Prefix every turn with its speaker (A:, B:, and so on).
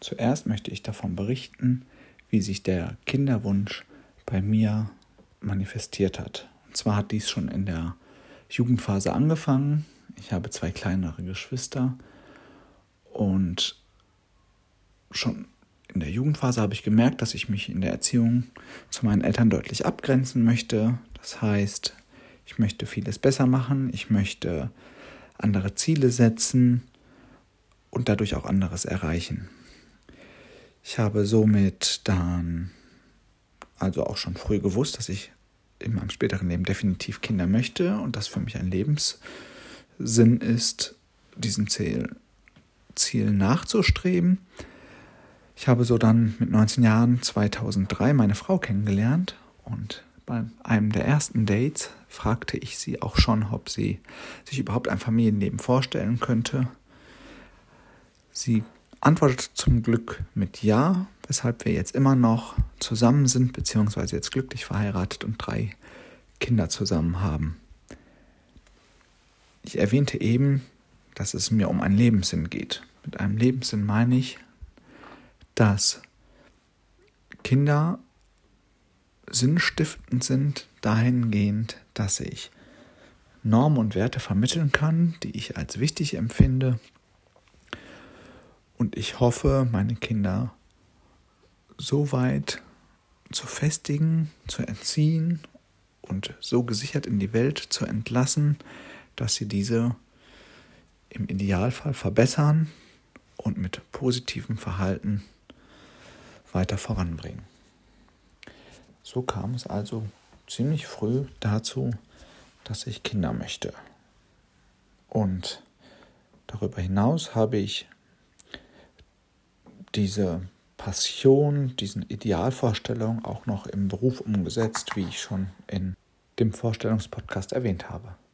A: Zuerst möchte ich davon berichten, wie sich der Kinderwunsch bei mir manifestiert hat. Und zwar hat dies schon in der Jugendphase angefangen. Ich habe zwei kleinere Geschwister und schon in der Jugendphase habe ich gemerkt, dass ich mich in der Erziehung zu meinen Eltern deutlich abgrenzen möchte. Das heißt, ich möchte vieles besser machen, ich möchte andere Ziele setzen und dadurch auch anderes erreichen. Ich habe somit dann also auch schon früh gewusst, dass ich in meinem späteren Leben definitiv Kinder möchte und das für mich ein Lebenssinn ist, diesem Ziel, Ziel nachzustreben. Ich habe so dann mit 19 Jahren 2003 meine Frau kennengelernt und bei einem der ersten Dates fragte ich sie auch schon, ob sie sich überhaupt ein Familienleben vorstellen könnte. Sie antwortet zum Glück mit Ja, weshalb wir jetzt immer noch zusammen sind, beziehungsweise jetzt glücklich verheiratet und drei Kinder zusammen haben. Ich erwähnte eben, dass es mir um einen Lebenssinn geht. Mit einem Lebenssinn meine ich, dass Kinder sinnstiftend sind dahingehend, dass ich Normen und Werte vermitteln kann, die ich als wichtig empfinde und ich hoffe, meine Kinder so weit zu festigen, zu erziehen und so gesichert in die Welt zu entlassen, dass sie diese im Idealfall verbessern und mit positivem Verhalten weiter voranbringen. So kam es also ziemlich früh dazu, dass ich Kinder möchte. Und darüber hinaus habe ich diese Passion, diesen Idealvorstellungen auch noch im Beruf umgesetzt, wie ich schon in dem Vorstellungspodcast erwähnt habe.